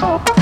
Oh.